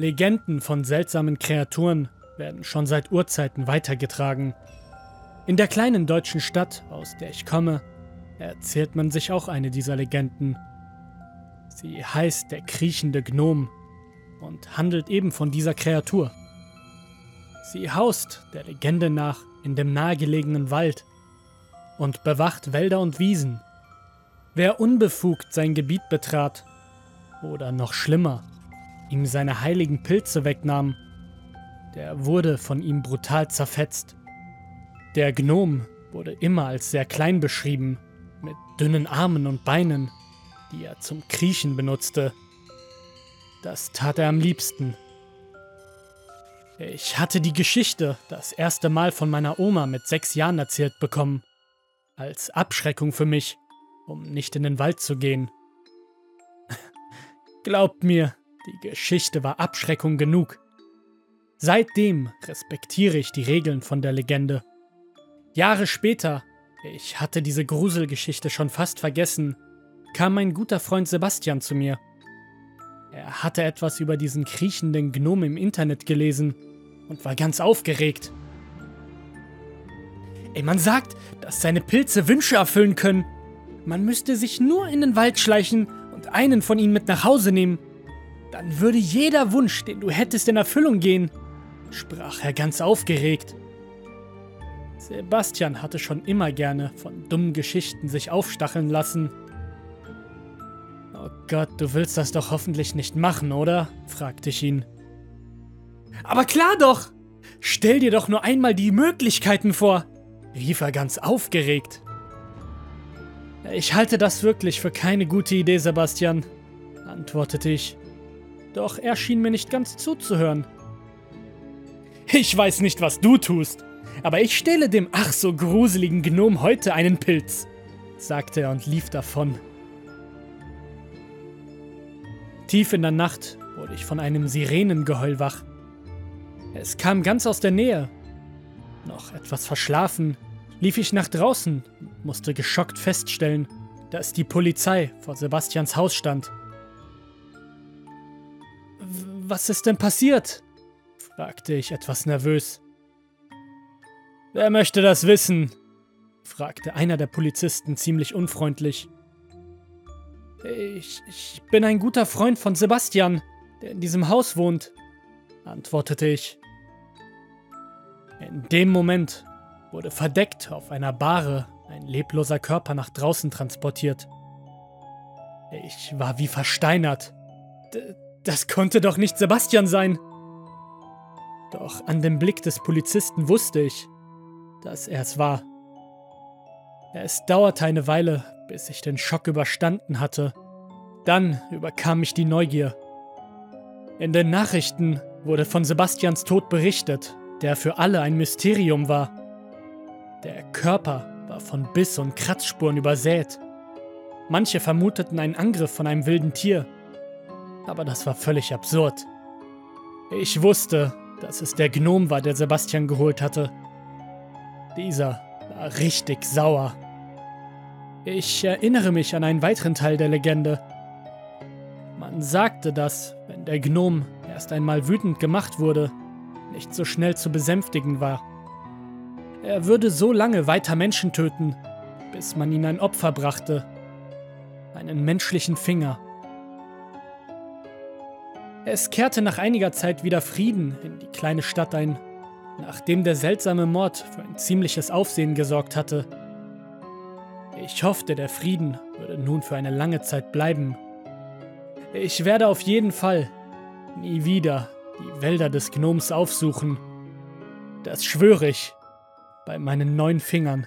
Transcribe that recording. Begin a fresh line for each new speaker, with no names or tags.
Legenden von seltsamen Kreaturen werden schon seit Urzeiten weitergetragen. In der kleinen deutschen Stadt, aus der ich komme, erzählt man sich auch eine dieser Legenden. Sie heißt der kriechende Gnom und handelt eben von dieser Kreatur. Sie haust, der Legende nach, in dem nahegelegenen Wald und bewacht Wälder und Wiesen. Wer unbefugt sein Gebiet betrat, oder noch schlimmer, ihm seine heiligen Pilze wegnahm, der wurde von ihm brutal zerfetzt. Der Gnom wurde immer als sehr klein beschrieben, mit dünnen Armen und Beinen, die er zum Kriechen benutzte. Das tat er am liebsten. Ich hatte die Geschichte das erste Mal von meiner Oma mit sechs Jahren erzählt bekommen, als Abschreckung für mich, um nicht in den Wald zu gehen. Glaubt mir, die Geschichte war Abschreckung genug. Seitdem respektiere ich die Regeln von der Legende. Jahre später, ich hatte diese Gruselgeschichte schon fast vergessen, kam mein guter Freund Sebastian zu mir. Er hatte etwas über diesen kriechenden Gnom im Internet gelesen und war ganz aufgeregt. Ey, man sagt, dass seine Pilze Wünsche erfüllen können. Man müsste sich nur in den Wald schleichen und einen von ihnen mit nach Hause nehmen. Dann würde jeder Wunsch, den du hättest, in Erfüllung gehen, sprach er ganz aufgeregt. Sebastian hatte schon immer gerne von dummen Geschichten sich aufstacheln lassen. Oh Gott, du willst das doch hoffentlich nicht machen, oder? fragte ich ihn. Aber klar doch! Stell dir doch nur einmal die Möglichkeiten vor, rief er ganz aufgeregt. Ich halte das wirklich für keine gute Idee, Sebastian, antwortete ich. Doch er schien mir nicht ganz zuzuhören. Ich weiß nicht, was du tust, aber ich stehle dem ach so gruseligen Gnom heute einen Pilz, sagte er und lief davon. Tief in der Nacht wurde ich von einem Sirenengeheul wach. Es kam ganz aus der Nähe. Noch etwas verschlafen lief ich nach draußen und musste geschockt feststellen, dass die Polizei vor Sebastians Haus stand. Was ist denn passiert? fragte ich etwas nervös. Wer möchte das wissen? fragte einer der Polizisten ziemlich unfreundlich. Ich, ich bin ein guter Freund von Sebastian, der in diesem Haus wohnt, antwortete ich. In dem Moment wurde verdeckt auf einer Bahre ein lebloser Körper nach draußen transportiert. Ich war wie versteinert. D das konnte doch nicht Sebastian sein. Doch an dem Blick des Polizisten wusste ich, dass er es war. Es dauerte eine Weile, bis ich den Schock überstanden hatte. Dann überkam mich die Neugier. In den Nachrichten wurde von Sebastians Tod berichtet, der für alle ein Mysterium war. Der Körper war von Biss- und Kratzspuren übersät. Manche vermuteten einen Angriff von einem wilden Tier, aber das war völlig absurd. Ich wusste, dass es der Gnom war, der Sebastian geholt hatte. Dieser war richtig sauer. Ich erinnere mich an einen weiteren Teil der Legende. Man sagte, dass, wenn der Gnom erst einmal wütend gemacht wurde, nicht so schnell zu besänftigen war. Er würde so lange weiter Menschen töten, bis man ihn ein Opfer brachte. Einen menschlichen Finger. Es kehrte nach einiger Zeit wieder Frieden in die kleine Stadt ein, nachdem der seltsame Mord für ein ziemliches Aufsehen gesorgt hatte. Ich hoffte, der Frieden würde nun für eine lange Zeit bleiben. Ich werde auf jeden Fall nie wieder die Wälder des Gnoms aufsuchen. Das schwöre ich bei meinen neun Fingern.